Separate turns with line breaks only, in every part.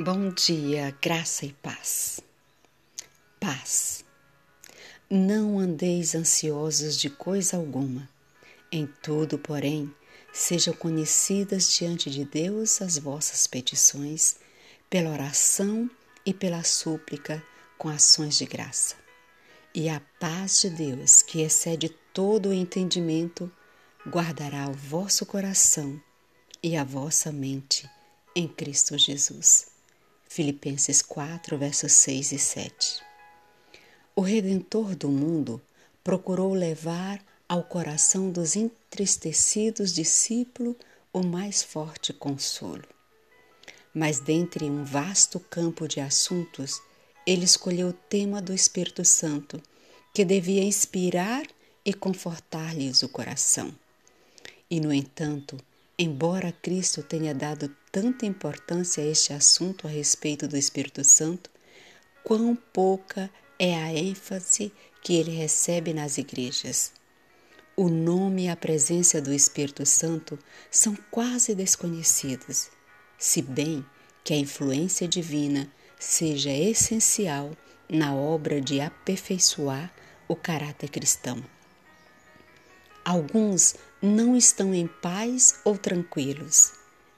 Bom dia, graça e paz. Paz. Não andeis ansiosos de coisa alguma. Em tudo, porém, sejam conhecidas diante de Deus as vossas petições, pela oração e pela súplica, com ações de graça. E a paz de Deus, que excede todo o entendimento, guardará o vosso coração e a vossa mente em Cristo Jesus. Filipenses 4, versos 6 e 7. O Redentor do mundo procurou levar ao coração dos entristecidos discípulos o mais forte consolo. Mas dentre um vasto campo de assuntos, ele escolheu o tema do Espírito Santo, que devia inspirar e confortar-lhes o coração. E, no entanto, embora Cristo tenha dado tanta importância a este assunto a respeito do Espírito Santo, quão pouca é a ênfase que ele recebe nas igrejas. O nome e a presença do Espírito Santo são quase desconhecidos, se bem que a influência divina seja essencial na obra de aperfeiçoar o caráter cristão. Alguns não estão em paz ou tranquilos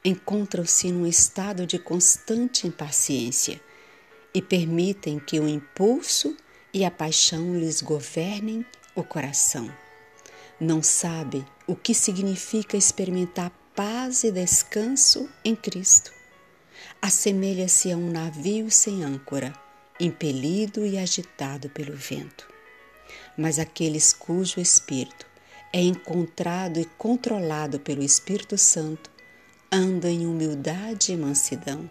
encontram-se num estado de constante impaciência e permitem que o impulso e a paixão lhes governem o coração. Não sabe o que significa experimentar paz e descanso em Cristo. Assemelha-se a um navio sem âncora, impelido e agitado pelo vento. Mas aqueles cujo espírito é encontrado e controlado pelo Espírito Santo andam em humildade e mansidão,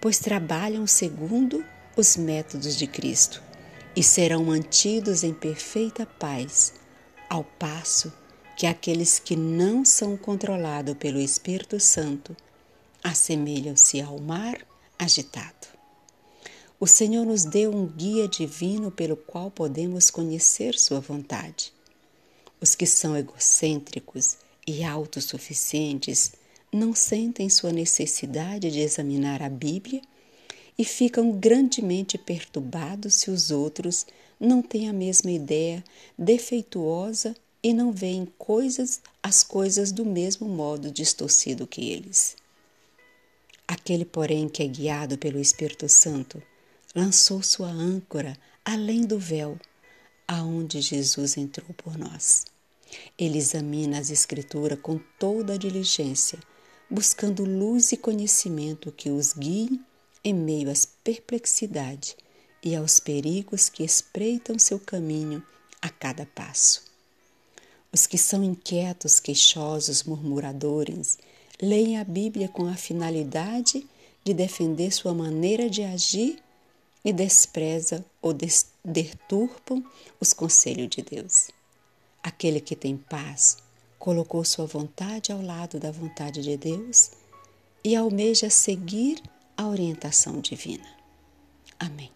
pois trabalham segundo os métodos de Cristo e serão mantidos em perfeita paz, ao passo que aqueles que não são controlados pelo Espírito Santo assemelham-se ao mar agitado. O Senhor nos deu um guia divino pelo qual podemos conhecer Sua vontade. Os que são egocêntricos e autossuficientes não sentem sua necessidade de examinar a Bíblia e ficam grandemente perturbados se os outros não têm a mesma ideia defeituosa e não veem coisas as coisas do mesmo modo distorcido que eles. Aquele, porém, que é guiado pelo Espírito Santo, lançou sua âncora além do véu, aonde Jesus entrou por nós. Ele examina as Escrituras com toda a diligência buscando luz e conhecimento que os guiem em meio às perplexidades e aos perigos que espreitam seu caminho a cada passo. Os que são inquietos, queixosos, murmuradores, leem a Bíblia com a finalidade de defender sua maneira de agir e despreza ou deturpam os conselhos de Deus. Aquele que tem paz colocou sua vontade ao lado da vontade de Deus e almeja seguir a orientação divina. Amém.